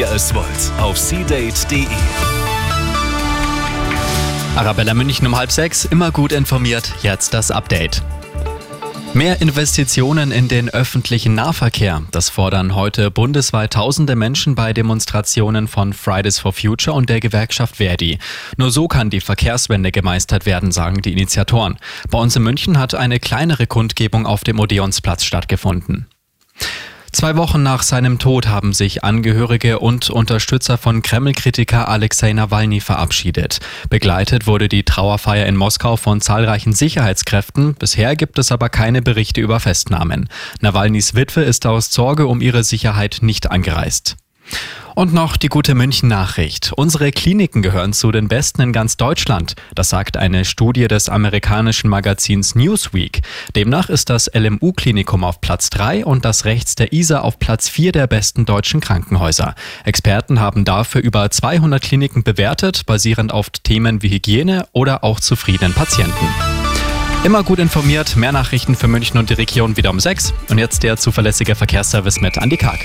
ihr es wollt, auf seadate.de. Arabella München um halb sechs, immer gut informiert, jetzt das Update. Mehr Investitionen in den öffentlichen Nahverkehr. Das fordern heute bundesweit tausende Menschen bei Demonstrationen von Fridays for Future und der Gewerkschaft Verdi. Nur so kann die Verkehrswende gemeistert werden, sagen die Initiatoren. Bei uns in München hat eine kleinere Kundgebung auf dem Odeonsplatz stattgefunden. Zwei Wochen nach seinem Tod haben sich Angehörige und Unterstützer von Kreml-Kritiker Alexei Nawalny verabschiedet. Begleitet wurde die Trauerfeier in Moskau von zahlreichen Sicherheitskräften. Bisher gibt es aber keine Berichte über Festnahmen. Nawalnys Witwe ist aus Sorge um ihre Sicherheit nicht angereist. Und noch die gute München-Nachricht. Unsere Kliniken gehören zu den besten in ganz Deutschland. Das sagt eine Studie des amerikanischen Magazins Newsweek. Demnach ist das LMU-Klinikum auf Platz 3 und das rechts der ISA auf Platz 4 der besten deutschen Krankenhäuser. Experten haben dafür über 200 Kliniken bewertet, basierend auf Themen wie Hygiene oder auch zufriedenen Patienten. Immer gut informiert, mehr Nachrichten für München und die Region wieder um 6. Und jetzt der zuverlässige Verkehrsservice mit Andy Karg.